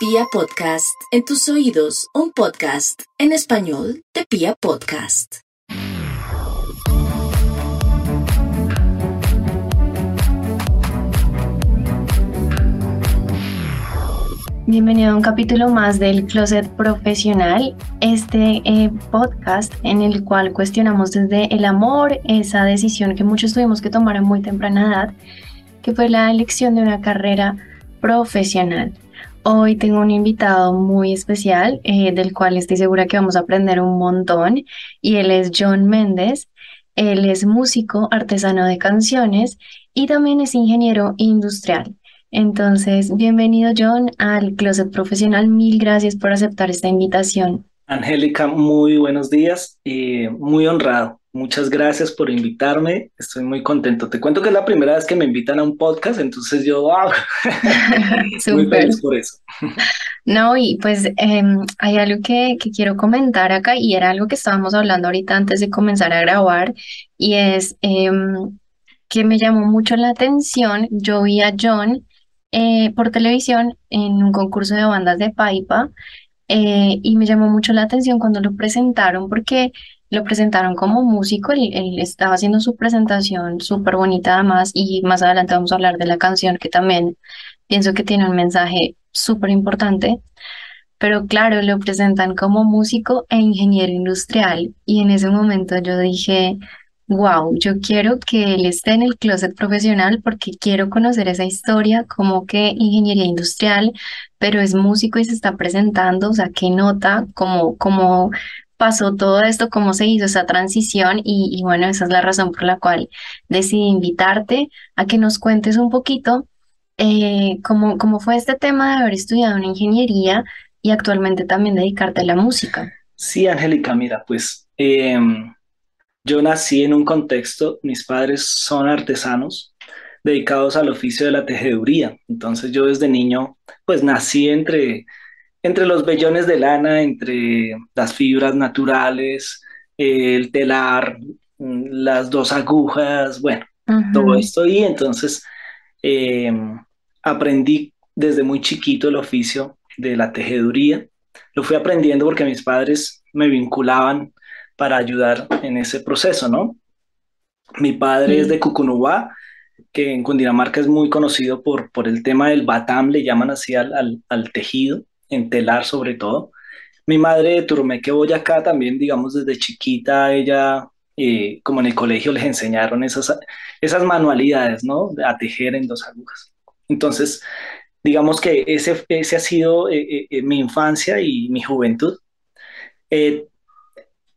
Pia Podcast, en tus oídos, un podcast en español de Pia Podcast. Bienvenido a un capítulo más del Closet Profesional, este eh, podcast en el cual cuestionamos desde el amor esa decisión que muchos tuvimos que tomar a muy temprana edad, que fue la elección de una carrera profesional. Hoy tengo un invitado muy especial eh, del cual estoy segura que vamos a aprender un montón y él es John Méndez. Él es músico, artesano de canciones y también es ingeniero industrial. Entonces, bienvenido John al Closet Profesional. Mil gracias por aceptar esta invitación. Angélica, muy buenos días y muy honrado. Muchas gracias por invitarme. Estoy muy contento. Te cuento que es la primera vez que me invitan a un podcast, entonces yo, wow, muy feliz por eso. No, y pues em, hay algo que, que, quiero comentar acá y era algo que estábamos hablando ahorita antes de comenzar a grabar y es em, que me llamó mucho la atención. Yo vi a John eh, por televisión en un concurso de bandas de Paipa eh, y me llamó mucho la atención cuando lo presentaron porque lo presentaron como músico, él, estaba haciendo su presentación súper bonita además y más adelante vamos a hablar de la canción que también pienso que tiene un mensaje súper importante, pero claro, lo presentan como músico e ingeniero industrial y en ese momento yo dije, wow, yo quiero que él esté en el closet profesional porque quiero conocer esa historia, como que ingeniería industrial, pero es músico y se está presentando, o sea, qué nota, cómo, cómo pasó todo esto, cómo se hizo esa transición y, bueno, esa es la razón por la cual decidí invitarte a que nos cuentes un poquito eh, cómo, cómo fue este tema de haber estudiado una ingeniería y actualmente también dedicarte a la música. Sí, Angélica, mira, pues... Em, yo nací en un contexto, mis padres son artesanos dedicados al oficio de la tejeduría. Entonces yo desde niño pues nací entre, entre los vellones de lana, entre las fibras naturales, el telar, mm, las dos agujas, bueno, todo esto y entonces em, aprendí desde muy chiquito el oficio de la tejeduría. Lo fui aprendiendo porque mis padres me vinculaban para ayudar en ese proceso, ¿no? Mi padre es de Cucunubá, que en Cundinamarca es muy conocido por, por el tema del batam, le llaman así al, al, tejido, en telar sobre todo. Mi madre de Turumeque, Boyacá, también, digamos, desde chiquita, ella, eh, como en el colegio, les enseñaron esas, esas manualidades, ¿no? A tejer en dos agujas. Entonces, digamos que ese, ese ha sido eh, eh, mi infancia y mi juventud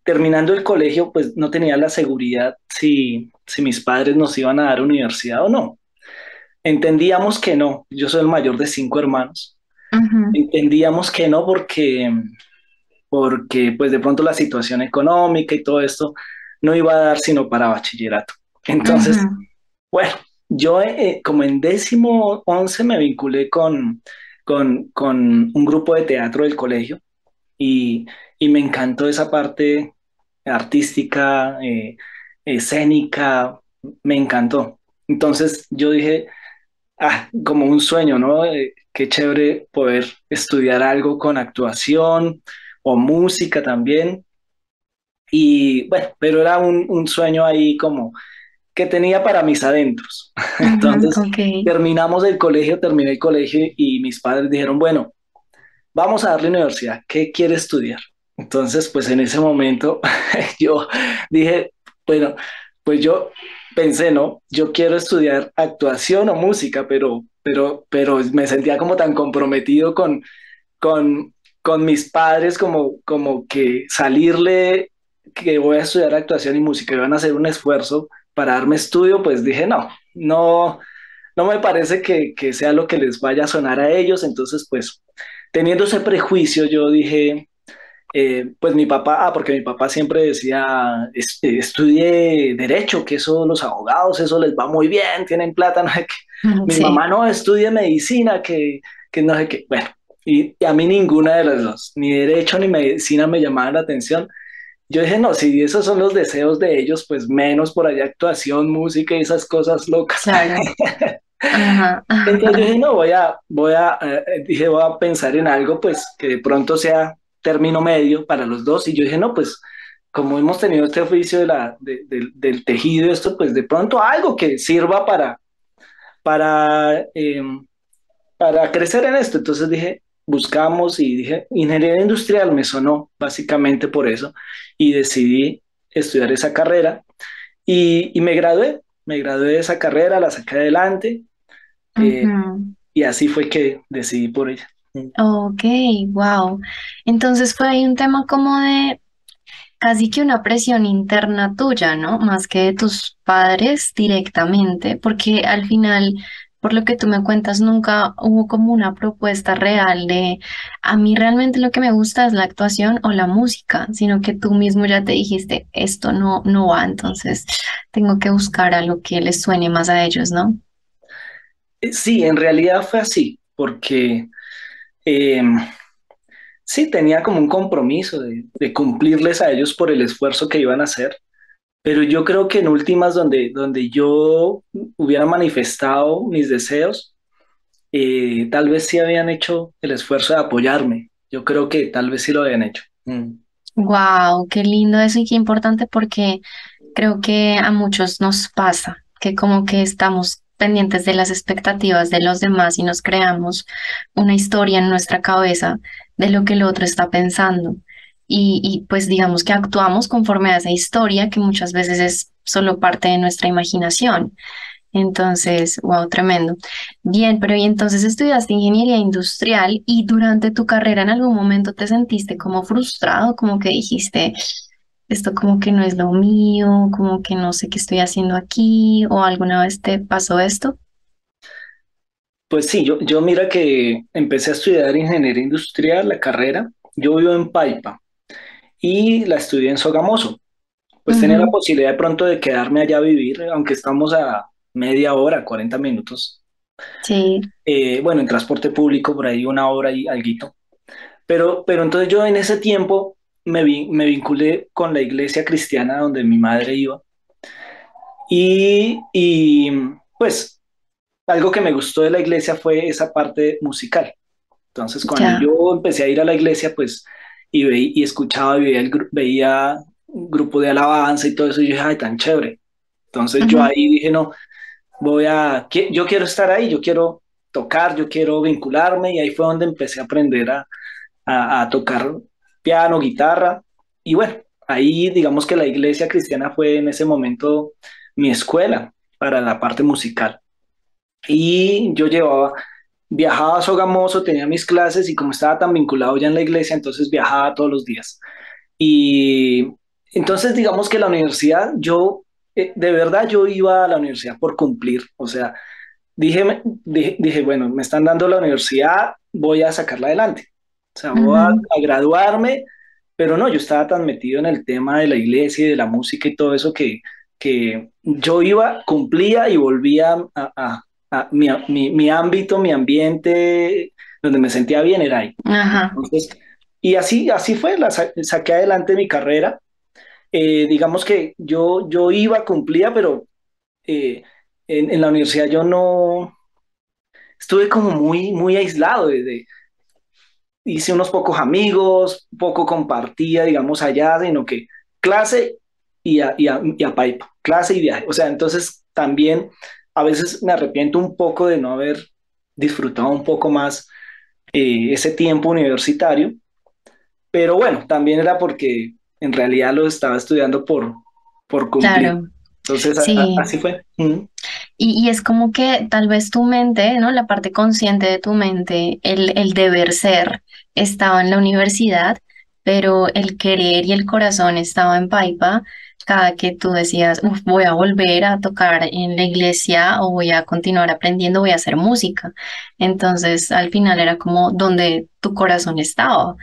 terminando el colegio, pues no tenía la seguridad si, si mis padres nos iban a dar universidad o no. Entendíamos que no, yo soy el mayor de cinco hermanos. Entendíamos que no porque, porque pues de pronto la situación económica y todo esto no iba a dar sino para bachillerato. Entonces, bueno, yo eh, como en décimo once me vinculé con, con, con un grupo de teatro del colegio y, y me encantó esa parte artística, eh, escénica, me encantó. Entonces yo dije, ah, como un sueño, ¿no? Eh, qué chévere poder estudiar algo con actuación o música también. Y bueno, pero era un, sueño ahí como que tenía para mis adentros. Entonces terminamos el colegio, terminé el colegio y mis padres dijeron, bueno, vamos a darle universidad, ¿qué quiere estudiar? Entonces, pues en ese momento yo dije, bueno, pues yo pensé, ¿no? Yo quiero estudiar actuación o música, pero, pero, pero me sentía como tan comprometido con, con, con mis padres, como, como que salirle que voy a estudiar actuación y música y van a hacer un esfuerzo para darme estudio, pues dije, no, no, no me parece que, que sea lo que les vaya a sonar a ellos. Entonces, pues teniendo ese prejuicio, yo dije, eh, pues mi papá, ah, porque mi papá siempre decía, eh, estudie derecho, que eso los abogados, eso les va muy bien, tienen plata, no sé qué. Mi mamá no, estudie medicina, que, que no sé qué. Bueno, y, a mí ninguna de las dos, ni derecho ni medicina me llamaban la atención. Yo dije, no, si esos son los deseos de ellos, pues menos por allá actuación, música y esas cosas locas. Entonces dije, no, voy a, voy a, eh, dije, voy a pensar en algo, pues, que de pronto sea término medio para los dos. Y yo dije, no, pues, como hemos tenido este oficio de la, del tejido, esto, pues, de pronto algo que sirva para, para, em, para crecer en esto. Entonces dije, buscamos y dije, ingeniería industrial me sonó básicamente por eso y decidí estudiar esa carrera y, y me gradué, me gradué de esa carrera, la saqué adelante eh, y así fue que decidí por ella. Ok, wow. Entonces fue ahí un tema como de casi que una presión interna tuya, ¿no? Más que de tus padres directamente, porque al final por lo que tú me cuentas, nunca hubo como una propuesta real de a mí realmente lo que me gusta es la actuación o la música, sino que tú mismo ya te dijiste, esto no, no va, entonces tengo que buscar algo que les suene más a ellos, ¿no? Eh, sí, en realidad fue así, porque em, sí tenía como un compromiso de, de cumplirles a ellos por el esfuerzo que iban a hacer pero yo creo que en últimas donde, donde yo hubiera manifestado mis deseos, eh, tal vez sí habían hecho el esfuerzo de apoyarme. Yo creo que tal vez sí lo habían hecho. Wow, mm. qué lindo eso y qué importante porque creo que a muchos nos pasa que como que estamos pendientes de las expectativas de los demás y nos creamos una historia en nuestra cabeza de lo que el otro está pensando y, pues digamos que actuamos conforme a esa historia que muchas veces es solo parte de nuestra imaginación. Entonces, wow, tremendo. Bien, pero y entonces estudiaste ingeniería industrial y durante tu carrera en algún momento te sentiste como frustrado, como que dijiste, esto como que no es lo mío, como que no sé qué estoy haciendo aquí o alguna vez te pasó esto? Pues sí, yo, yo mira que empecé a estudiar ingeniería industrial, la carrera. Yo vivo en Paipa, y la estudié en Sogamoso. Pues tenía la posibilidad de pronto de quedarme allá a vivir, aunque estamos a media hora, 40 minutos. Sí. Eh, bueno, en transporte público por ahí una hora y algo. Pero, pero entonces yo en ese tiempo me, vi, me vinculé con la iglesia cristiana donde mi madre iba. Y, y pues algo que me gustó de la iglesia fue esa parte musical. Entonces cuando yo empecé a ir a la iglesia, pues y, y escuchaba y veía, el, veía un grupo de alabanza y todo eso, y yo dije, ay, tan chévere. Entonces yo ahí dije, no, voy a, yo quiero estar ahí, yo quiero tocar, yo quiero vincularme, y ahí fue donde empecé a aprender a, a, tocar piano, guitarra, y bueno, ahí digamos que la iglesia cristiana fue en ese momento mi escuela para la parte musical. Y yo llevaba viajaba a Sogamoso, tenía mis clases y como estaba tan vinculado ya en la iglesia, entonces viajaba todos los días. Y entonces digamos que la universidad, yo, eh, de verdad yo iba a la universidad por cumplir, o sea, dije, dije, bueno, me están dando la universidad, voy a sacarla adelante, o sea, voy a, graduarme, pero no, yo estaba tan metido en el tema de la iglesia y de la música y todo eso que, que yo iba, cumplía y volvía a, mi, ámbito, mi ambiente, donde me sentía bien era ahí. y así, así fue, la saqué adelante mi carrera. Eh, digamos que yo, yo iba, cumplía, pero eh, en, la universidad yo no estuve como muy, muy aislado. De, hice unos pocos amigos, poco compartía, digamos, allá, sino que clase y a, y y a pipe, clase y viaje. O sea, entonces también a veces me arrepiento un poco de no haber disfrutado un poco más eh, ese tiempo universitario, pero bueno, también era porque en realidad lo estaba estudiando por, por cumplir. Claro. Entonces, así fue. Y, es como que tal vez tu mente, ¿no? La parte consciente de tu mente, el, el deber ser, estaba en la universidad, pero el querer y el corazón estaba en Paipa cada que tú decías, voy a volver a tocar en la iglesia o voy a continuar aprendiendo, voy a hacer música. Entonces, al final era como donde tu corazón estaba.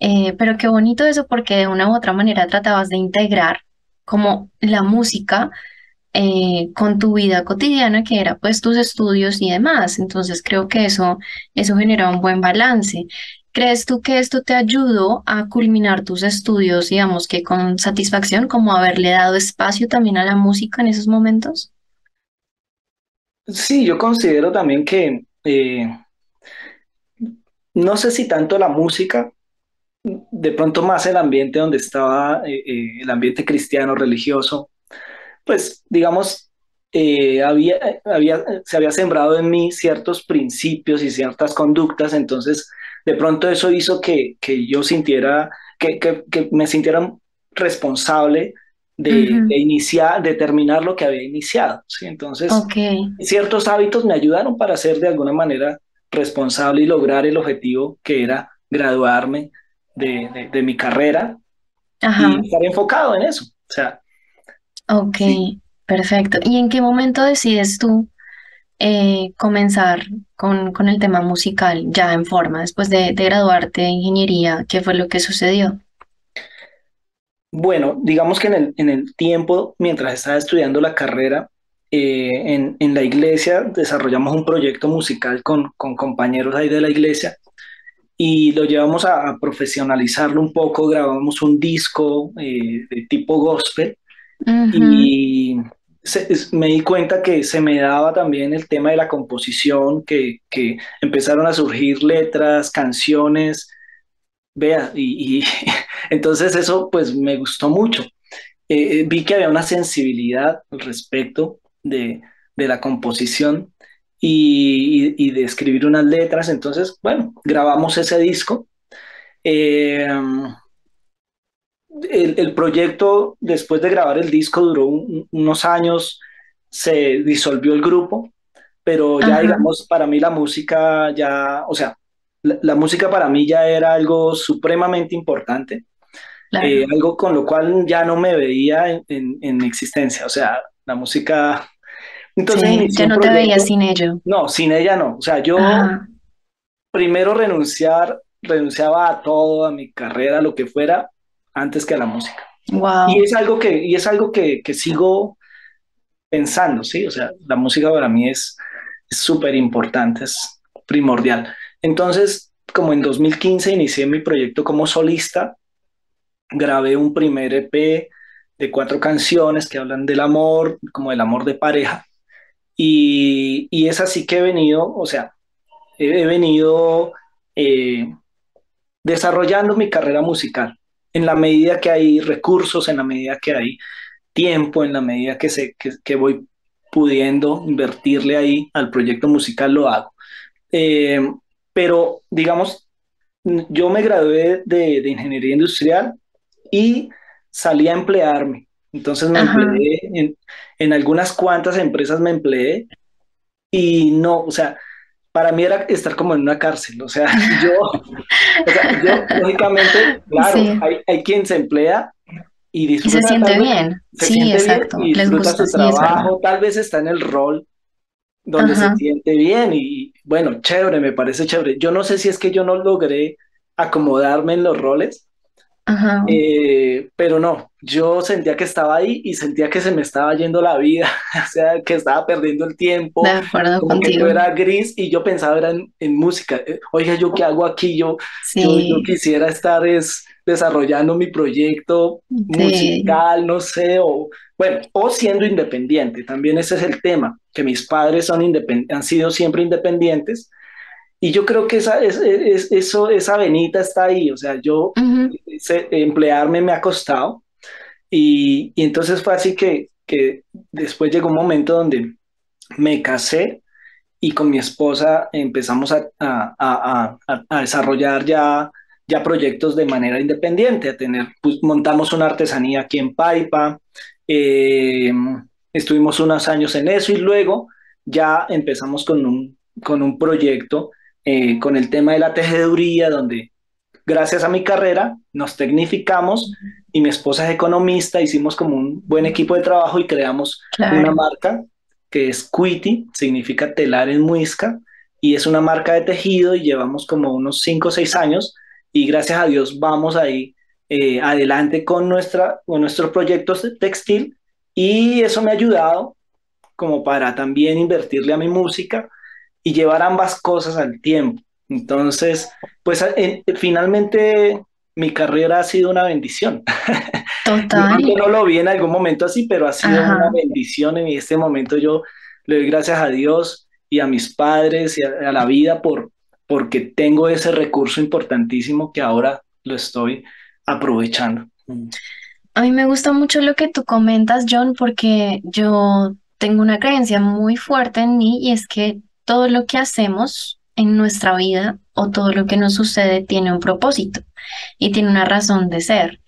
Eh, pero qué bonito eso porque de una u otra manera tratabas de integrar como la música eh, con tu vida cotidiana, que era pues tus estudios y demás. Entonces creo que eso, eso genera un buen balance. ¿Crees tú que esto te ayudó a culminar tus estudios, digamos que con satisfacción, como haberle dado espacio también a la música en esos momentos? Sí, yo considero también que eh, no sé si tanto la música, de pronto más el ambiente donde estaba, eh, el ambiente cristiano, religioso, pues digamos, había, había, se había sembrado en mí ciertos principios y ciertas conductas, entonces de pronto eso hizo que, que yo sintiera, que, que, que me sintiera responsable de, iniciar, de terminar lo que había iniciado. ¿sí? Entonces, ciertos hábitos me ayudaron para ser de alguna manera responsable y lograr el objetivo que era graduarme de, de, mi carrera y estar enfocado en eso. O sea, ok, perfecto. ¿Y en qué momento decides tú eh, comenzar con, con, el tema musical ya en forma, después de, de graduarte de ingeniería? ¿Qué fue lo que sucedió? Bueno, digamos que en el, en el tiempo, mientras estaba estudiando la carrera, eh, en, en, la iglesia desarrollamos un proyecto musical con, con, compañeros ahí de la iglesia y lo llevamos a, profesionalizarlo un poco, grabamos un disco eh, de tipo gospel y me di cuenta que se me daba también el tema de la composición, que, que empezaron a surgir letras, canciones Vea, y, entonces eso pues me gustó mucho. Eh, eh, vi que había una sensibilidad al respecto de, la composición y, de escribir unas letras. Entonces, bueno, grabamos ese disco. Eh, el, proyecto, después de grabar el disco, duró unos años, se disolvió el grupo, pero ya digamos, para mí la música ya, o sea, la, música para mí ya era algo supremamente importante, eh, algo con lo cual ya no me veía en, existencia, o sea, la música... Entonces, sí, ya no te veía sin ello. No, sin ella no, o sea, yo primero renunciar, renunciaba a todo, a mi carrera, lo que fuera, antes que a la música. Wow. Y es algo que, y es algo que, que sigo pensando, ¿sí? O sea, la música para mí es súper importante, es primordial. Entonces, como en 2015 inicié mi proyecto como solista, grabé un primer EP de cuatro canciones que hablan del amor, como del amor de pareja. Y, es así que he venido, o sea, he, venido eh, desarrollando mi carrera musical en la medida que hay recursos, en la medida que hay tiempo, en la medida que, se, que, voy pudiendo invertirle ahí al proyecto musical, lo hago. Eh, pero digamos, yo me gradué de, de ingeniería industrial y salí a emplearme. Entonces me empleé en, en, algunas cuantas empresas me empleé y no, o sea, para mí era estar como en una cárcel, o sea, yo, o sea, yo lógicamente, claro, hay, hay, quien se emplea y disfruta. Y se siente bien, sí, exacto. y disfruta su trabajo, tal vez está en el rol donde se siente bien y bueno, chévere, me parece chévere. Yo no sé si es que yo no logré acomodarme en los roles, eh, pero no, yo sentía que estaba ahí y sentía que se me estaba yendo la vida, o sea, que estaba perdiendo el tiempo, de acuerdo como que yo era gris y yo pensaba era en, música. Eh, oiga, ¿yo qué hago aquí? Yo, yo, quisiera estar es desarrollando mi proyecto musical, no sé, o bueno, o siendo independiente, también ese es el tema, que mis padres son han sido siempre independientes, y yo creo que esa, es, eso, esa venita está ahí, o sea, yo emplearme me ha costado, y, y, entonces fue así que, que después llegó un momento donde me casé y con mi esposa empezamos a, a, a, a desarrollar ya ya proyectos de manera independiente, a tener, pues, montamos una artesanía aquí en Paipa, eh, estuvimos unos años en eso y luego ya empezamos con un, con un proyecto eh, con el tema de la tejeduría, donde gracias a mi carrera nos tecnificamos y mi esposa es economista, hicimos como un buen equipo de trabajo y creamos una marca que es Quiti, significa telar en muisca, y es una marca de tejido y llevamos como unos 5 o 6 años y gracias a Dios vamos ahí eh, adelante con, nuestra, con nuestros proyectos textil y eso me ha ayudado como para también invertirle a mi música y llevar ambas cosas al tiempo. Entonces, pues finalmente mi carrera ha sido una bendición. Total. yo no lo vi en algún momento así, pero ha sido una bendición en este momento yo le doy gracias a Dios y a mis padres y a, la vida por porque tengo ese recurso importantísimo que ahora lo estoy aprovechando. A mí me gusta mucho lo que tú comentas, John, porque yo tengo una creencia muy fuerte en mí y es que todo lo que hacemos en nuestra vida o todo lo que nos sucede tiene un propósito y tiene una razón de ser.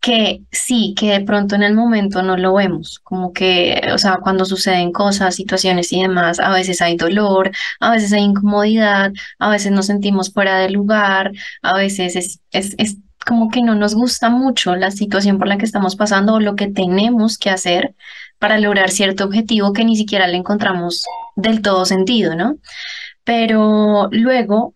Que sí, que de pronto en el momento no lo vemos, como que, o sea, cuando suceden cosas, situaciones y demás, a veces hay dolor, a veces hay incomodidad, a veces nos sentimos fuera de lugar, a veces es, es, es como que no nos gusta mucho la situación por la que estamos pasando o lo que tenemos que hacer para lograr cierto objetivo que ni siquiera le encontramos del todo sentido, ¿no? Pero luego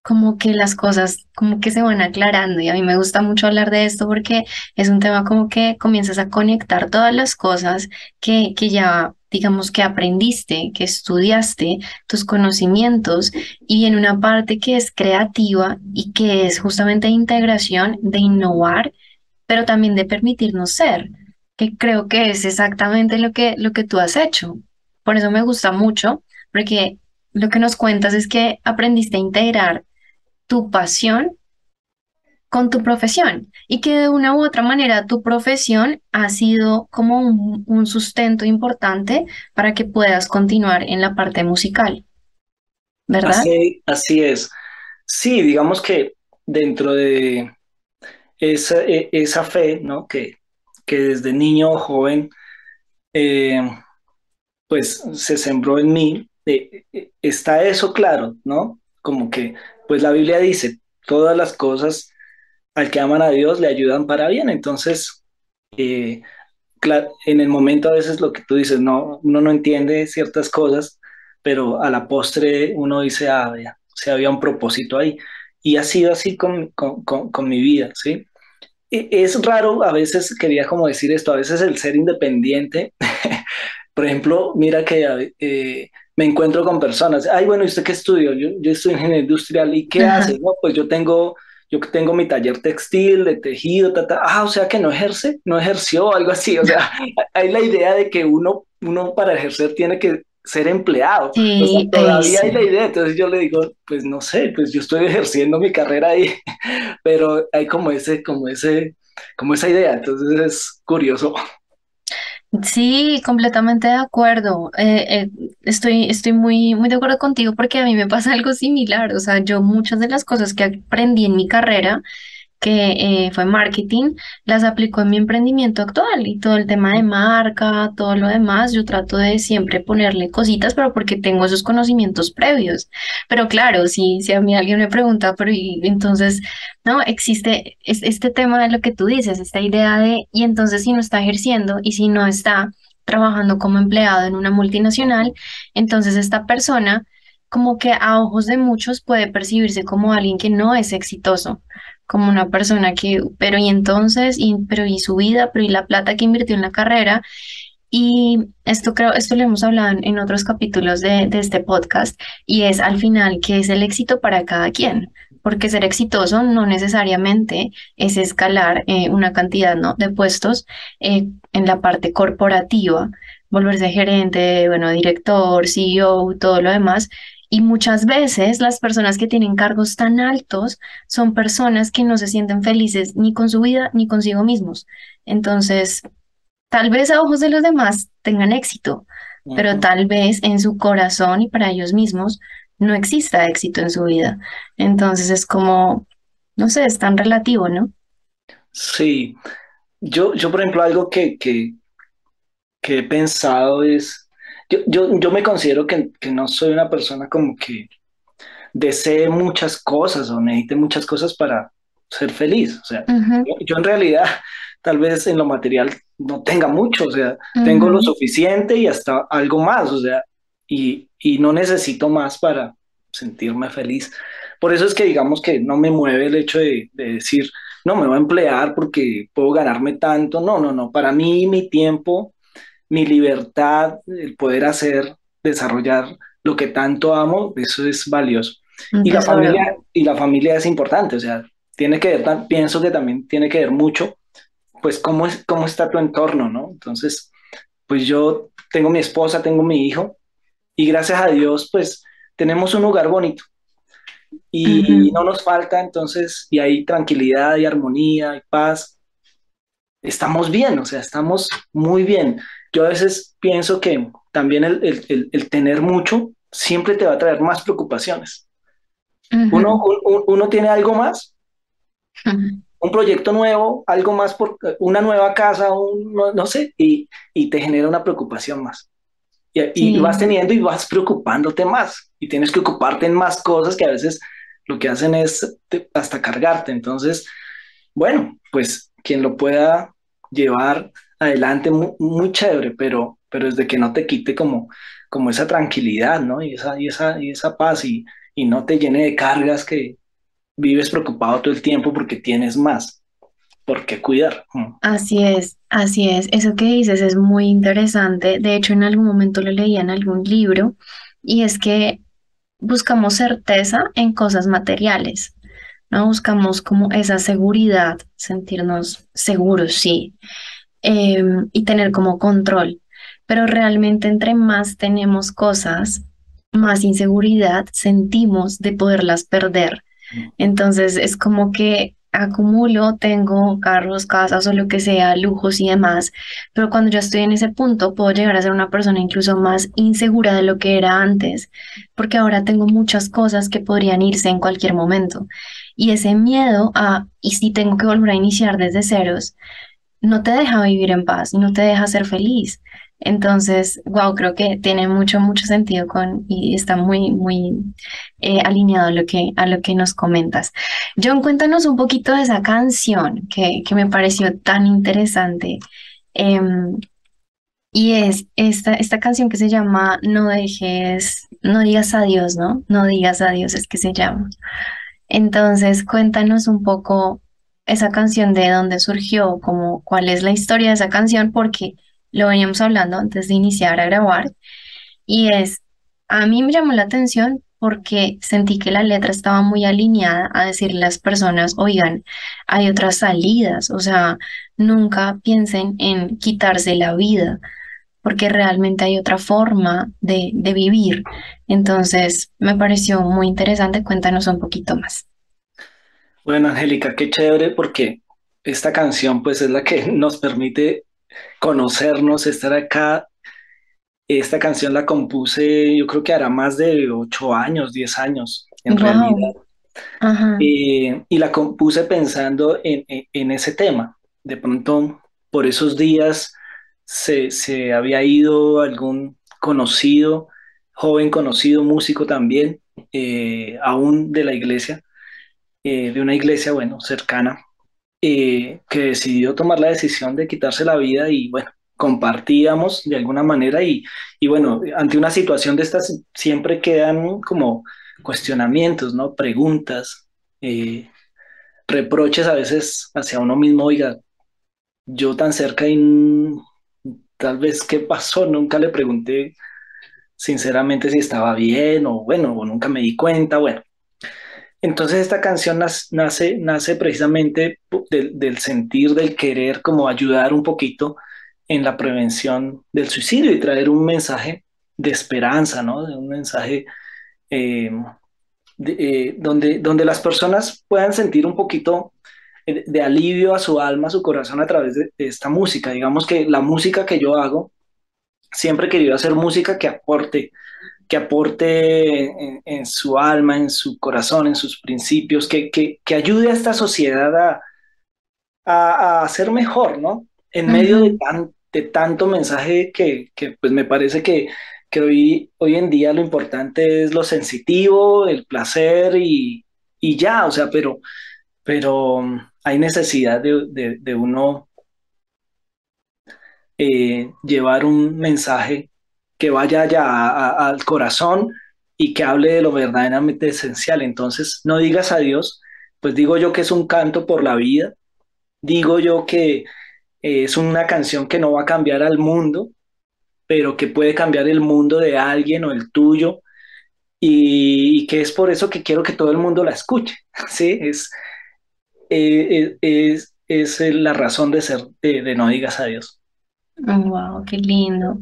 como que las cosas como que se van aclarando y a mí me gusta mucho hablar de esto porque es un tema como que comienzas a conectar todas las cosas que, que ya digamos que aprendiste, que estudiaste, tus conocimientos y en una parte que es creativa y que es justamente integración, de innovar, pero también de permitirnos ser, creo que es exactamente lo que, lo que tú has hecho. Por eso me gusta mucho, porque lo que nos cuentas es que aprendiste a integrar tu pasión con tu profesión y que de una u otra manera tu profesión ha sido como un, sustento importante para que puedas continuar en la parte musical. ¿Verdad? Así, así es. Sí, digamos que dentro de esa, e, esa fe, ¿no? Que, que desde niño joven, eh, pues se sembró en mí, eh, eh, está eso claro, ¿no? Como que pues la Biblia dice, todas las cosas al que aman a Dios le ayudan para bien. Entonces, eh, en el momento a veces lo que tú dices, no, uno no entiende ciertas cosas, pero a la postre uno dice, ah, ya, o había un propósito ahí. Y ha sido así con, con, con, mi vida, ¿sí? Es raro, a veces quería como decir esto, a veces el ser independiente, por ejemplo, mira que eh, me encuentro con personas, ay, bueno, ¿y usted qué estudió? Yo, yo estoy en industrial, ¿y qué hace? No, pues yo tengo, yo tengo mi taller textil, de tejido, ta, ah, o sea que no ejerce, no ejerció, algo así, o sea, hay la idea de que uno, uno para ejercer tiene que ser empleado. Sí, todavía hay la idea, entonces yo le digo, pues no sé, pues yo estoy ejerciendo mi carrera ahí, pero hay como ese, como ese, como esa idea, entonces es curioso. Sí, completamente de acuerdo. Eh, eh, estoy, estoy muy, muy de acuerdo contigo porque a mí me pasa algo similar. O sea, yo muchas de las cosas que aprendí en mi carrera que eh, fue marketing, las aplico en mi emprendimiento actual y todo el tema de marca, todo lo demás, yo trato de siempre ponerle cositas, pero porque tengo esos conocimientos previos. Pero claro, si, si a mí alguien me pregunta, pero y, entonces, no, existe este tema de lo que tú dices, esta idea de, y entonces si no está ejerciendo y si no está trabajando como empleado en una multinacional, entonces esta persona como que a ojos de muchos puede percibirse como alguien que no es exitoso como una persona que, pero y entonces, y, pero y su vida, pero y la plata que invirtió en la carrera. Y esto creo, esto lo hemos hablado en, otros capítulos de, este podcast, y es al final que es el éxito para cada quien, porque ser exitoso no necesariamente es escalar eh, una cantidad ¿no? de puestos eh, en la parte corporativa, volverse gerente, bueno, director, CEO, todo lo demás, y muchas veces las personas que tienen cargos tan altos son personas que no se sienten felices ni con su vida ni consigo mismos. Entonces, tal vez a ojos de los demás tengan éxito, pero tal vez en su corazón y para ellos mismos no exista éxito en su vida. Entonces es como, no sé, es tan relativo, ¿no? Sí. Yo, yo por ejemplo, algo que, que, que he pensado es yo, yo, me considero que, que, no soy una persona como que desee muchas cosas o necesite muchas cosas para ser feliz. O sea, yo, en realidad tal vez en lo material no tenga mucho, o sea, tengo lo suficiente y hasta algo más, o sea, y, y no necesito más para sentirme feliz. Por eso es que digamos que no me mueve el hecho de, de, decir, no, me voy a emplear porque puedo ganarme tanto. No, no, no. Para mí mi tiempo mi libertad, el poder hacer, desarrollar lo que tanto amo, eso es valioso. Y la, familia, y la familia es importante, o sea, tiene que ver, pienso que también tiene que ver mucho, pues cómo, es, cómo está tu entorno, ¿no? Entonces, pues yo tengo mi esposa, tengo mi hijo, y gracias a Dios, pues tenemos un lugar bonito y no nos falta entonces, y hay tranquilidad y armonía y paz. Estamos bien, o sea, estamos muy bien. Yo a veces pienso que también el, tener mucho siempre te va a traer más preocupaciones. uno, uno, tiene algo más, un proyecto nuevo, algo más, por, una nueva casa, un, no, sé, y, y, te genera una preocupación más. Y, y, vas teniendo y vas preocupándote más, y tienes que ocuparte en más cosas que a veces lo que hacen es hasta cargarte. Entonces, bueno, pues quien lo pueda llevar adelante, muy, chévere, pero, pero desde que no te quite como, como esa tranquilidad, ¿no? Y esa, y esa, y esa paz y, y no te llene de cargas que vives preocupado todo el tiempo porque tienes más. ¿Por qué cuidar? Mm. Así es, así es. Eso que dices es muy interesante. De hecho, en algún momento lo leía en algún libro y es que buscamos certeza en cosas materiales, ¿no? Buscamos como esa seguridad, sentirnos seguros, sí, em, y tener como control. Pero realmente entre más tenemos cosas, más inseguridad sentimos de poderlas perder. Entonces es como que acumulo, tengo carros, casas o lo que sea, lujos y demás, pero cuando yo estoy en ese punto puedo llegar a ser una persona incluso más insegura de lo que era antes, porque ahora tengo muchas cosas que podrían irse en cualquier momento. Y ese miedo a, y si tengo que volver a iniciar desde ceros, no te deja vivir en paz, no te deja ser feliz. Entonces, wow, creo que tiene mucho, mucho sentido con y está muy, muy eh, alineado a lo, que, a lo que nos comentas. John, cuéntanos un poquito de esa canción que, que me pareció tan interesante. Em, y es esta, esta canción que se llama No dejes, no digas adiós, ¿no? No digas adiós, es que se llama. Entonces, cuéntanos un poco esa canción de dónde surgió, como cuál es la historia de esa canción, porque lo veníamos hablando antes de iniciar a grabar, y es, a mí me llamó la atención porque sentí que la letra estaba muy alineada a decirle las personas, oigan, hay otras salidas, o sea, nunca piensen en quitarse la vida, porque realmente hay otra forma de, de vivir. Entonces, me pareció muy interesante, cuéntanos un poquito más. Bueno, Angélica, qué chévere porque esta canción pues es la que nos permite conocernos, estar acá. Esta canción la compuse, yo creo que hará más de ocho años, diez años, en realidad. Eh, y la compuse pensando en, ese tema. De pronto, por esos días, se, había ido algún conocido, joven conocido, músico también, eh, aún de la iglesia, eh, de una iglesia, bueno, cercana, eh, que decidió tomar la decisión de quitarse la vida y bueno, compartíamos de alguna manera y, y bueno, ante una situación de estas siempre quedan como cuestionamientos, ¿no? Preguntas, eh, reproches a veces hacia uno mismo, oiga, yo tan cerca y tal vez qué pasó, nunca le pregunté sinceramente si estaba bien o bueno, o nunca me di cuenta, bueno, entonces esta canción nace, nace precisamente del, sentir, del querer como ayudar un poquito en la prevención del suicidio y traer un mensaje de esperanza, ¿no? Un mensaje eh, eh, donde, donde las personas puedan sentir un poquito de, alivio a su alma, a su corazón a través de, de, esta música. Digamos que la música que yo hago, siempre he querido hacer música que aporte que aporte en, su alma, en su corazón, en sus principios, que, que, ayude a esta sociedad a, a, ser mejor, ¿no? En medio de, de tanto mensaje que, que, pues me parece que, que hoy, hoy en día lo importante es lo sensitivo, el placer y, y ya, o sea, pero, pero hay necesidad de, de, de uno eh, llevar un mensaje que vaya ya al corazón y que hable de lo verdaderamente esencial. Entonces, no digas a Dios, pues digo yo que es un canto por la vida, digo yo que es una canción que no va a cambiar al mundo, pero que puede cambiar el mundo de alguien o el tuyo, y, que es por eso que quiero que todo el mundo la escuche, ¿sí? Es, eh, eh, es, es, la razón de ser, de, de no digas a Dios. Wow, qué lindo.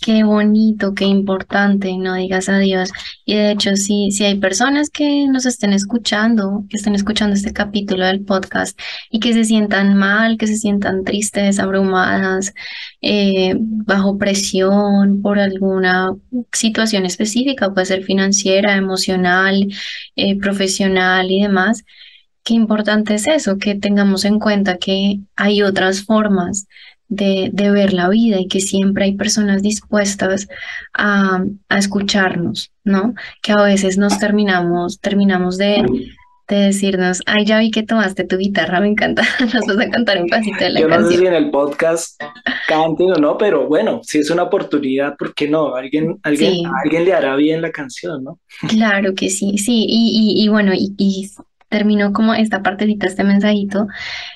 Qué bonito, qué importante, no digas adiós. Y de hecho, si, hay personas que nos estén escuchando, que estén escuchando este capítulo del podcast y que se sientan mal, que se sientan tristes, abrumadas, eh, bajo presión por alguna situación específica, puede ser financiera, emocional, eh, profesional y demás, qué importante es eso, que tengamos en cuenta que hay otras formas de, ver la vida y que siempre hay personas dispuestas a, escucharnos, ¿no? Que a veces nos terminamos, terminamos de, decirnos, ay, ya vi que tomaste tu guitarra, me encanta, nos vas a cantar un pasito de la Yo no sé si en el podcast canten o no, pero bueno, si es una oportunidad, ¿por qué no? Alguien, alguien, alguien le hará bien la canción, ¿no? Claro que sí, sí, y, y, bueno, y, y terminó como esta partecita, este mensajito,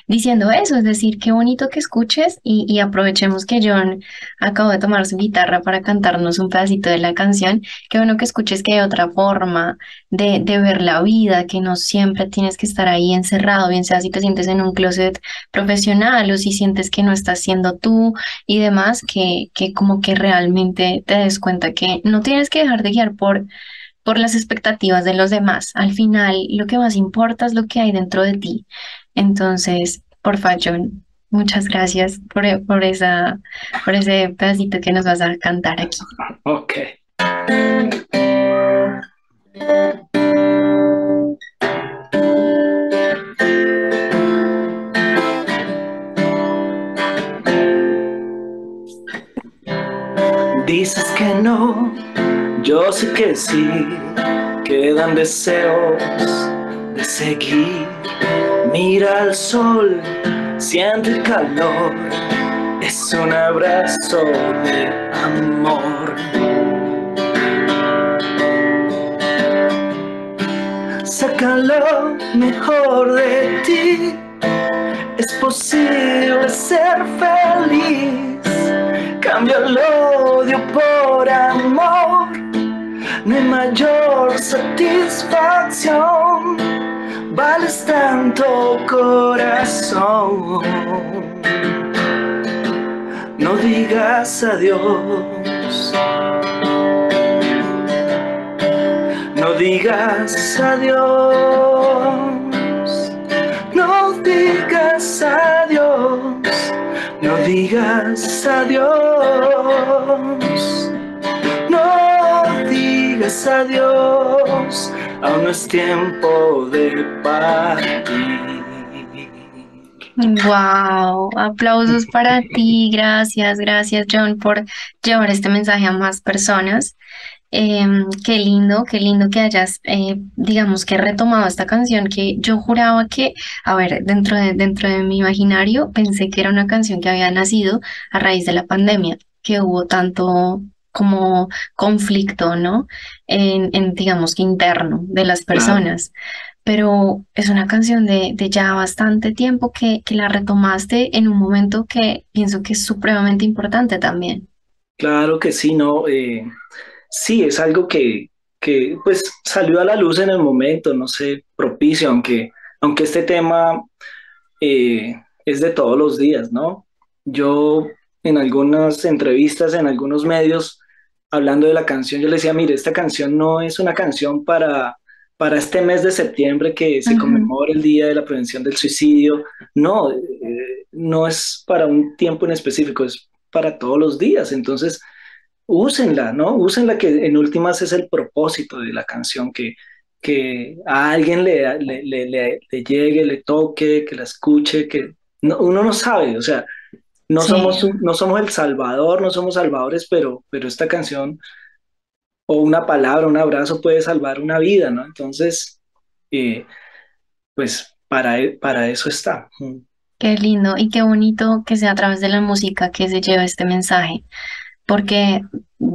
diciendo eso, es decir, qué bonito que escuches y, aprovechemos que John acabó de tomar su guitarra para cantarnos un pedacito de la canción, qué bueno que escuches que hay otra forma de, de ver la vida, que no siempre tienes que estar ahí encerrado, bien sea si te sientes en un closet profesional o si sientes que no estás siendo tú y demás, que, que como que realmente te des cuenta que no tienes que dejar de guiar por por las expectativas de los demás. Al final, lo que más importa es lo que hay dentro de ti. Entonces, por John, muchas gracias por, por, esa, por ese pedacito que nos vas a cantar aquí. Ok. Dices que no yo sé que sí, quedan deseos de seguir. Mira al sol, siente el calor, es un abrazo de amor. Saca lo mejor de ti, es posible ser feliz. Cambia el odio por amor no hay mayor satisfacción, vales tanto corazón. No digas adiós. No digas adiós. No digas adiós. No digas adiós adiós, aún no es tiempo de partir. Wow, aplausos para ti, gracias, gracias John por llevar este mensaje a más personas. Em, qué lindo, qué lindo que hayas, eh, digamos, que retomado esta canción que yo juraba que, a ver, dentro de, dentro de mi imaginario pensé que era una canción que había nacido a raíz de la pandemia, que hubo tanto como conflicto, ¿no? En, digamos que interno de las personas. Pero es una canción de, ya bastante tiempo que, que la retomaste en un momento que pienso que es supremamente importante también. Claro que sí, ¿no? Eh, sí, es algo que, que pues salió a la luz en el momento, no sé, propicio, aunque, aunque este tema eh, es de todos los días, ¿no? Yo en algunas entrevistas, en algunos medios, hablando de la canción, yo le decía, mire, esta canción no es una canción para, para este mes de septiembre que se conmemora el Día de la Prevención del Suicidio. No, eh, no es para un tiempo en específico, es para todos los días. Entonces, úsenla, ¿no? Úsenla que en últimas es el propósito de la canción, que, que a alguien le, le, le, llegue, le toque, que la escuche, que uno no sabe, o sea, no, somos, no somos el Salvador, no somos salvadores, pero, pero esta canción o una palabra, un abrazo puede salvar una vida, ¿no? Entonces, eh, pues para, e, para eso está. Mm. Qué lindo y qué bonito que sea a través de la música que se lleva este mensaje, porque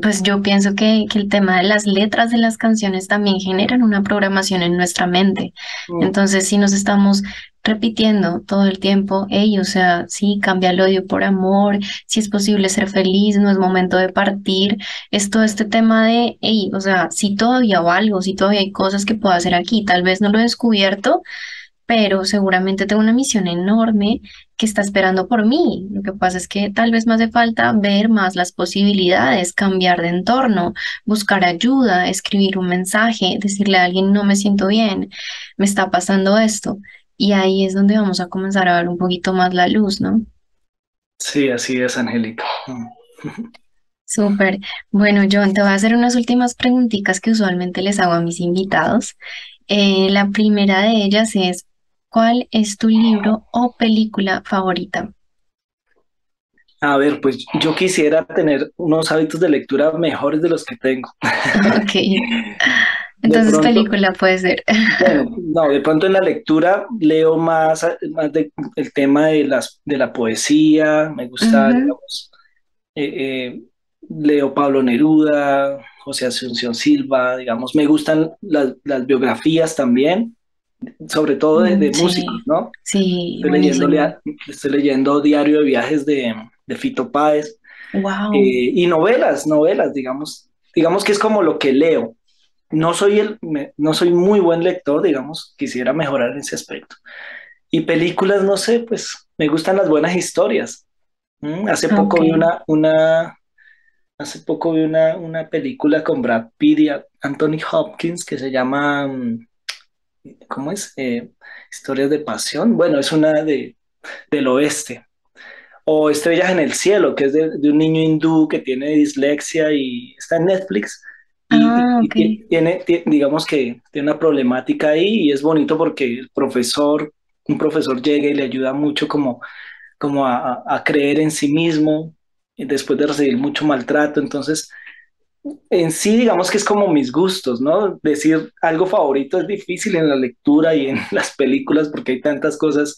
pues yo pienso que, que el tema de las letras de las canciones también generan una programación en nuestra mente. Mm. Entonces, si nos estamos repitiendo todo el tiempo, hey, o sea, sí, cambia el odio por amor, si es posible ser feliz, no es momento de partir, es todo este tema de, hey, o sea, si todavía valgo, si todavía hay cosas que puedo hacer aquí, tal vez no lo he descubierto, pero seguramente tengo una misión enorme que está esperando por mí. Lo que pasa es que tal vez me hace falta ver más las posibilidades, cambiar de entorno, buscar ayuda, escribir un mensaje, decirle a alguien no me siento bien, me está pasando esto. Y ahí es donde vamos a comenzar a ver un poquito más la luz, ¿no? Sí, así es, Angélica. Súper. Bueno, John, te voy a hacer unas últimas preguntitas que usualmente les hago a mis invitados. Eh, la primera de ellas es, ¿cuál es tu libro o película favorita? A ver, pues yo quisiera tener unos hábitos de lectura mejores de los que tengo. Ok. Entonces, película puede ser. Bueno, no, de pronto en la lectura leo más, más de, el tema de, las, de la poesía, me gusta, digamos, eh, eh, leo Pablo Neruda, José Asunción Silva, digamos, me gustan las, las biografías también, sobre todo de, mm, músicos, ¿no? Sí, estoy leyendo, estoy leyendo Diario de Viajes de, de Fito Páez. Wow. Eh, y novelas, novelas, digamos, digamos que es como lo que leo. No soy, el, no soy muy buen lector, digamos, quisiera mejorar en ese aspecto. Y películas, no sé, pues me gustan las buenas historias. Mm, hace poco vi una, una, Hace poco vi una, una película con Brad Pitt y Anthony Hopkins que se llama, mm, ¿cómo es? Eh, Historias de Pasión. Bueno, es una de, del oeste. O Estrellas en el Cielo, que es de, un niño hindú que tiene dislexia y está en Netflix. Y, ah, tiene, digamos que tiene una problemática ahí y es bonito porque el profesor, un profesor llega y le ayuda mucho como, como a, a creer en sí mismo, después de recibir mucho maltrato. Entonces, en sí, digamos que es como mis gustos, ¿no? Decir algo favorito es difícil en la lectura y en las películas porque hay tantas cosas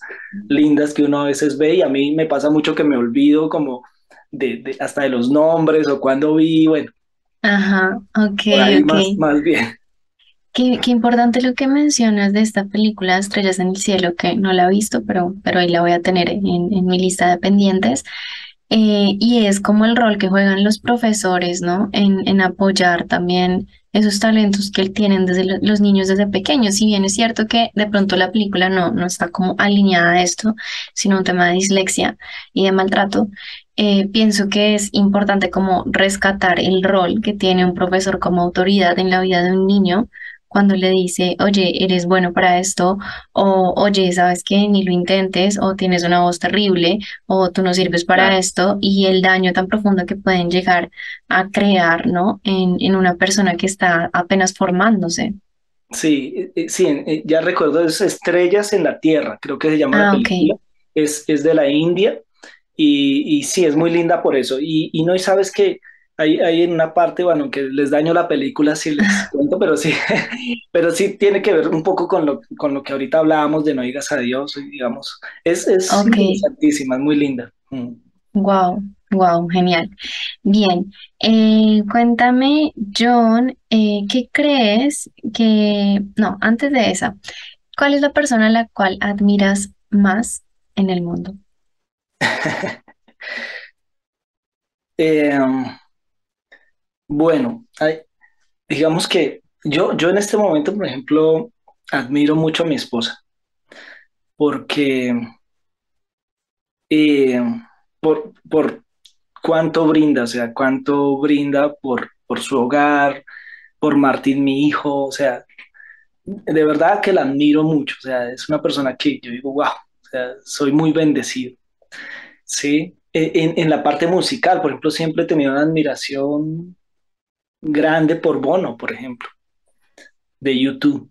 lindas que uno a veces ve y a mí me pasa mucho que me olvido como de, hasta de los nombres o cuando vi, bueno. Ajá, ok, Más, bien. Qué, qué, importante lo que mencionas de esta película Estrellas en el Cielo, que no la he visto, pero, pero ahí la voy a tener en, en mi lista de pendientes. Eh, y es como el rol que juegan los profesores, ¿no? En, en apoyar también esos talentos que tienen desde los niños desde pequeños. Si bien es cierto que de pronto la película no, no está como alineada a esto, sino un tema de dislexia y de maltrato, eh, pienso que es importante como rescatar el rol que tiene un profesor como autoridad en la vida de un niño cuando le dice, oye, eres bueno para esto, o oye, sabes que ni lo intentes, o tienes una voz terrible, o tú no sirves para esto, y el daño tan profundo que pueden llegar a crear, ¿no? En, en una persona que está apenas formándose. Sí, eh, eh, sí, ya recuerdo, es Estrellas en la Tierra, creo que se llama la ah, película, es, es de la India, y, y, sí, es muy linda por eso, y, y no, y sabes que hay, hay en una parte, bueno, que les daño la película si les cuento, pero sí, pero sí tiene que ver un poco con lo, con lo que ahorita hablábamos de no digas adiós, digamos. Es, es interesantísima, es muy linda. Wow, mm. wow, genial. Bien, eh, cuéntame, John, eh, ¿qué crees que, no, antes de esa, ¿cuál es la persona a la cual admiras más en el mundo? eh, bueno, digamos que yo, yo en este momento, por ejemplo, admiro mucho a mi esposa, porque eh, por, por cuánto brinda, o sea, cuánto brinda por, por su hogar, por Martín, mi hijo, o sea, de verdad que la admiro mucho, o sea, es una persona que yo digo, wow, o sea, soy muy bendecido, ¿sí? E, en, en la parte musical, por ejemplo, siempre he tenido una admiración grande por Bono, por ejemplo, de YouTube.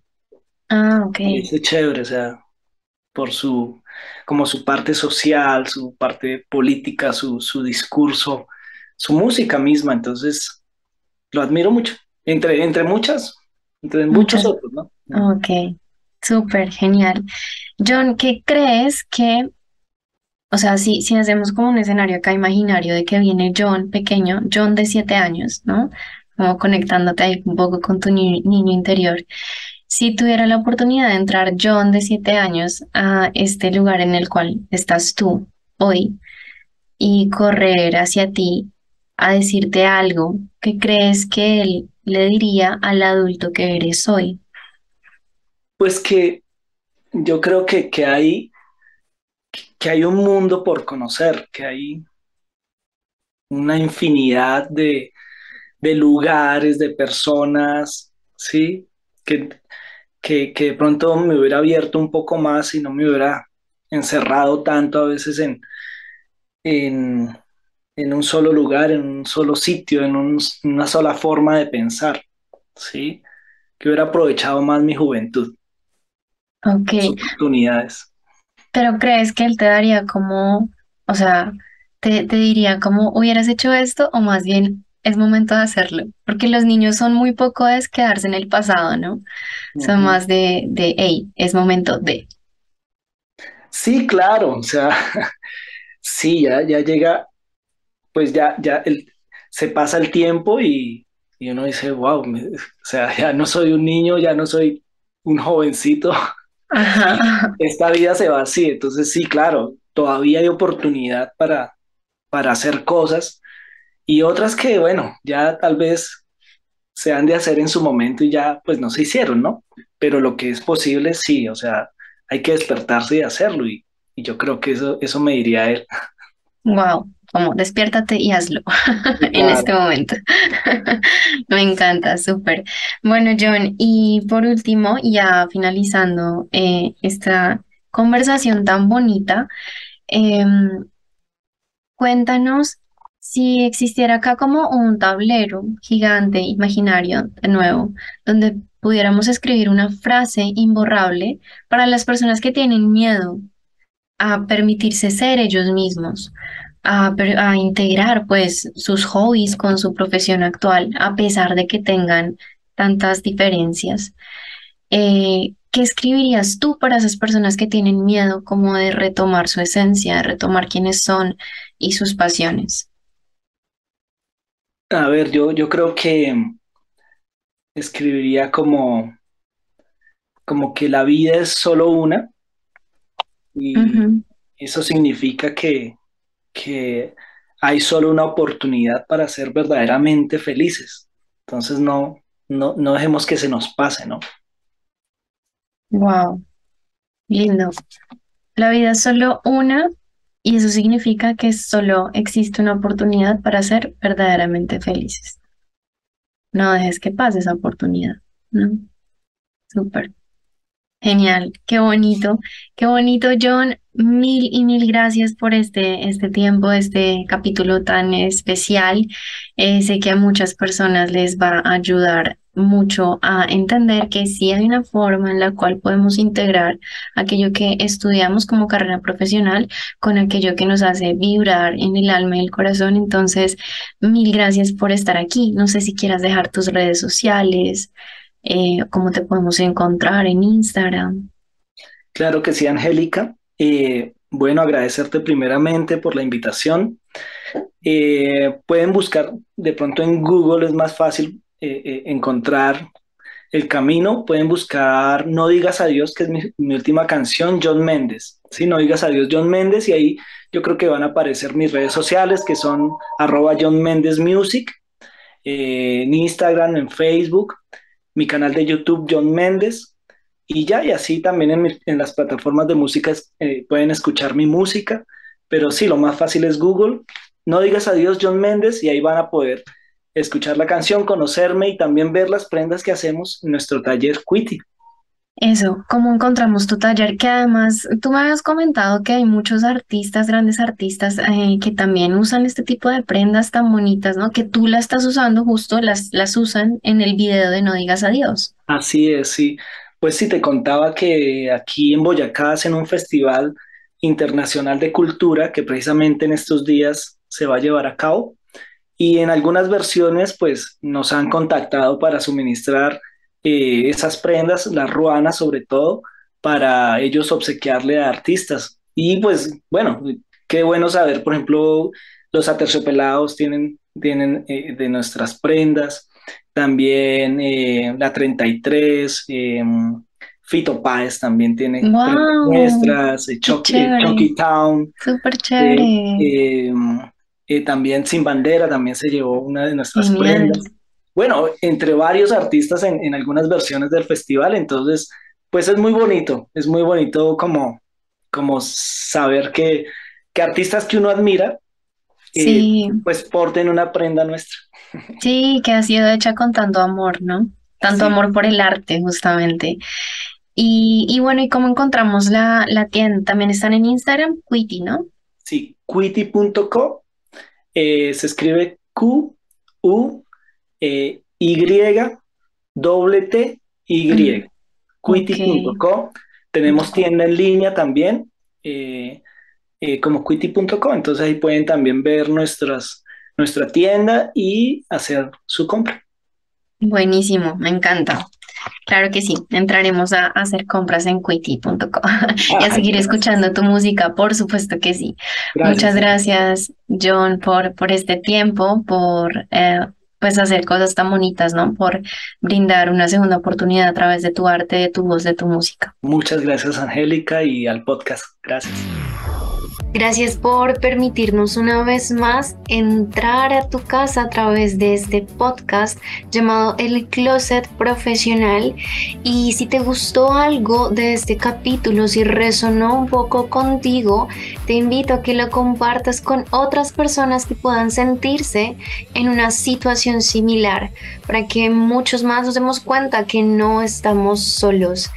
Ah, ok. Es chévere, o sea, por su, como su parte social, su parte política, su, su discurso, su música misma, entonces lo admiro mucho, entre, entre muchas, entre muchos otros, ¿no? Ok, súper genial. John, ¿qué crees que, o sea, si, si hacemos como un escenario acá imaginario de que viene John pequeño, John de siete años, ¿no? como conectándote ahí un poco con tu niño interior. Si tuviera la oportunidad de entrar John de siete años a este lugar en el cual estás tú hoy y correr hacia ti a decirte algo, ¿qué crees que él le diría al adulto que eres hoy? Pues que yo creo que, que, hay, que hay un mundo por conocer, que hay una infinidad de, de lugares, de personas, ¿sí? Que, que, que, de pronto me hubiera abierto un poco más y no me hubiera encerrado tanto a veces en, en, en un solo lugar, en un solo sitio, en una sola forma de pensar, ¿sí? Que hubiera aprovechado más mi juventud. Ok. oportunidades. Pero crees que él te daría como, o sea, te, te diría como hubieras hecho esto o más bien es momento de hacerlo, porque los niños son muy poco de quedarse en el pasado, ¿no? Son más de, de, hey, es momento de. Sí, claro, o sea, sí, ya, ya llega, pues ya, ya el, se pasa el tiempo y, y uno dice, wow, o sea, ya no soy un niño, ya no soy un jovencito, esta vida se va así, entonces sí, claro, todavía hay oportunidad para, para hacer cosas y otras que, bueno, ya tal vez se han de hacer en su momento y ya pues no se hicieron, ¿no? Pero lo que es posible, sí, o sea, hay que despertarse y hacerlo y, yo creo que eso, eso me diría él. Wow, como despiértate y hazlo en este momento. me encanta, súper. Bueno, John, y por último, ya finalizando eh, esta conversación tan bonita, em, cuéntanos si existiera acá como un tablero gigante, imaginario, de nuevo, donde pudiéramos escribir una frase imborrable para las personas que tienen miedo a permitirse ser ellos mismos, a, integrar pues sus hobbies con su profesión actual, a pesar de que tengan tantas diferencias. Eh, ¿Qué escribirías tú para esas personas que tienen miedo como de retomar su esencia, de retomar quiénes son y sus pasiones? A ver, yo, yo creo que escribiría como, como que la vida es solo una y eso significa que, que hay solo una oportunidad para ser verdaderamente felices. Entonces no, no, no dejemos que se nos pase, ¿no? Wow, lindo. La vida es solo una y eso significa que solo existe una oportunidad para ser verdaderamente felices. No dejes que pase esa oportunidad, ¿no? Súper. Genial, qué bonito, qué bonito, John. Mil y mil gracias por este, este tiempo, este capítulo tan especial. Eh, sé que a muchas personas les va a ayudar mucho a entender que sí hay una forma en la cual podemos integrar aquello que estudiamos como carrera profesional con aquello que nos hace vibrar en el alma y el corazón. Entonces, mil gracias por estar aquí. No sé si quieras dejar tus redes sociales, eh, cómo te podemos encontrar en Instagram. Claro que sí, Angélica. Eh, bueno, agradecerte primeramente por la invitación. Eh, pueden buscar, de pronto en Google es más fácil eh, encontrar el camino, pueden buscar No digas adiós, que es mi, última canción, John Méndez. Sí, No digas adiós, John Méndez, y ahí yo creo que van a aparecer mis redes sociales, que son arroba John Méndez Music, en Instagram, en Facebook, mi canal de YouTube, John Méndez, y ya, y así también en, en las plataformas de música pueden escuchar mi música, pero sí, lo más fácil es Google, no digas adiós John Méndez y ahí van a poder escuchar la canción, conocerme y también ver las prendas que hacemos en nuestro taller Quitty. Eso, ¿cómo encontramos tu taller? Que además tú me habías comentado que hay muchos artistas, grandes artistas, eh, que también usan este tipo de prendas tan bonitas, ¿no? Que tú las estás usando justo, las, las usan en el video de No Digas Adiós. Así es, sí. Pues sí, te contaba que aquí en Boyacá hacen un festival internacional de cultura que precisamente en estos días se va a llevar a cabo y en algunas versiones pues nos han contactado para suministrar eh, esas prendas, las ruanas sobre todo, para ellos obsequiarle a artistas. Y pues bueno, qué bueno saber, por ejemplo, los aterciopelados tienen, tienen eh, de nuestras prendas, también eh, la 33, em, Fito Páez también tiene nuestras, Chucky, Town. Súper chévere. Em, eh, también Sin Bandera también se llevó una de nuestras prendas. Bueno, entre varios artistas en, en, algunas versiones del festival, entonces pues es muy bonito, es muy bonito como, como saber que, que artistas que uno admira, eh, pues porten una prenda nuestra. Sí, que ha sido hecha con tanto amor, ¿no? Tanto amor por el arte, justamente. Y, y, bueno, ¿y cómo encontramos la, la tienda? También están en Instagram, Quiti, ¿no? Sí, quiti.co. Eh, se escribe Q, U, eh, Y, doble T, Y. Quiti.co. Tenemos tienda en línea también, eh, como quiti.co. Entonces ahí pueden también ver nuestras, nuestra tienda y hacer su compra. Buenísimo, me encanta. Claro que sí, entraremos a, hacer compras en quiti.com y a seguir escuchando tu música, por supuesto que sí. Muchas gracias, John, por, por este tiempo, por eh, pues hacer cosas tan bonitas, ¿no? Por brindar una segunda oportunidad a través de tu arte, de tu voz, de tu música. Muchas gracias, Angélica, y al podcast. Gracias. Gracias por permitirnos una vez más entrar a tu casa a través de este podcast llamado El Closet Profesional. Y si te gustó algo de este capítulo, si resonó un poco contigo, te invito a que lo compartas con otras personas que puedan sentirse en una situación similar, para que muchos más nos demos cuenta que no estamos solos.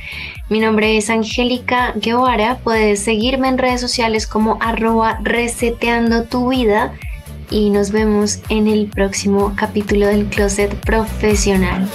Mi nombre es Angélica Guevara. Puedes seguirme en redes sociales como arroba reseteando tu vida y nos vemos en el próximo capítulo del Closet Profesional.